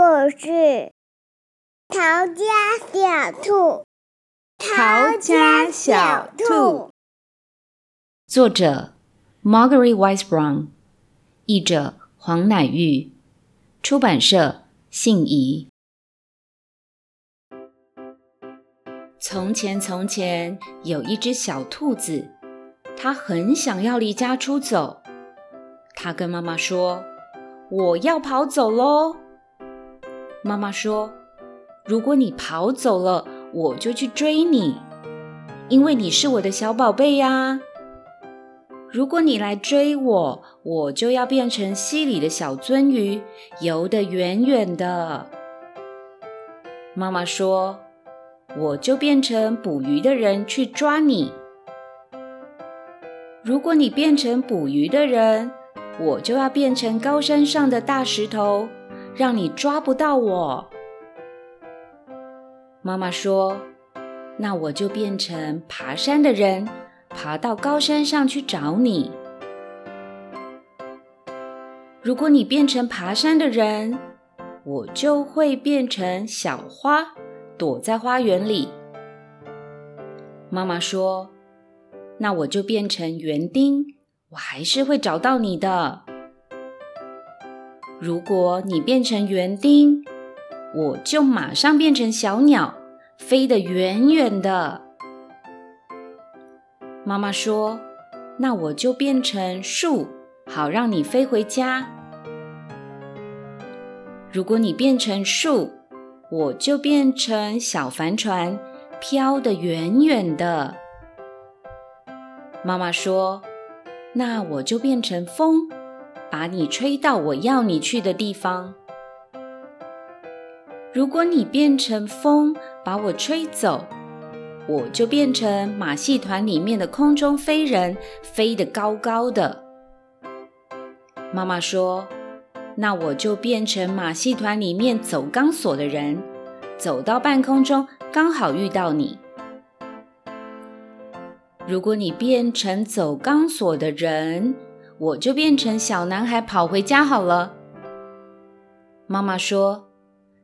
故事：逃家小兔。逃家小兔。作者：Marguerite Wise Brown，译者：黄乃玉，出版社：信宜。从前，从前有一只小兔子，它很想要离家出走。它跟妈妈说：“我要跑走喽。”妈妈说：“如果你跑走了，”我就去追你，因为你是我的小宝贝呀。如果你来追我，我就要变成溪里的小鳟鱼，游得远远的。妈妈说，我就变成捕鱼的人去抓你。如果你变成捕鱼的人，我就要变成高山上的大石头，让你抓不到我。妈妈说：“那我就变成爬山的人，爬到高山上去找你。如果你变成爬山的人，我就会变成小花，躲在花园里。”妈妈说：“那我就变成园丁，我还是会找到你的。如果你变成园丁，”我就马上变成小鸟，飞得远远的。妈妈说：“那我就变成树，好让你飞回家。”如果你变成树，我就变成小帆船，飘得远远的。妈妈说：“那我就变成风，把你吹到我要你去的地方。”如果你变成风，把我吹走，我就变成马戏团里面的空中飞人，飞得高高的。妈妈说：“那我就变成马戏团里面走钢索的人，走到半空中刚好遇到你。”如果你变成走钢索的人，我就变成小男孩跑回家好了。妈妈说。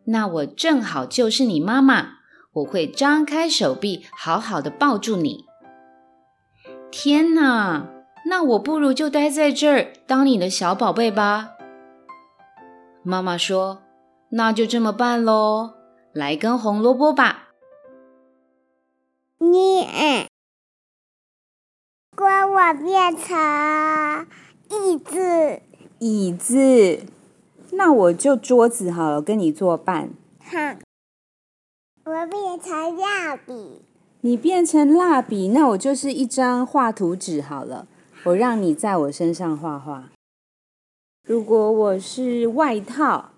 那我正好就是你妈妈，我会张开手臂，好好的抱住你。天哪，那我不如就待在这儿当你的小宝贝吧。妈妈说：“那就这么办喽，来根红萝卜吧。”你，如果我变成椅子，椅子。那我就桌子好了，跟你作伴。好，我变成蜡笔。你变成蜡笔，那我就是一张画图纸好了。我让你在我身上画画。如果我是外套，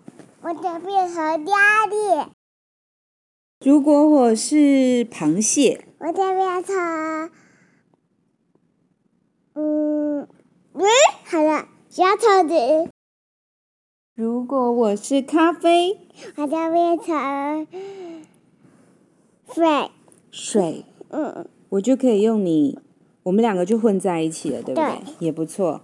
我就变成鸭链。如果我是螃蟹，我就变成……嗯，嗯，好了，小兔子。如果我是咖啡，我就变成水。水，嗯，我就可以用你，我们两个就混在一起了，对不对？对，也不错。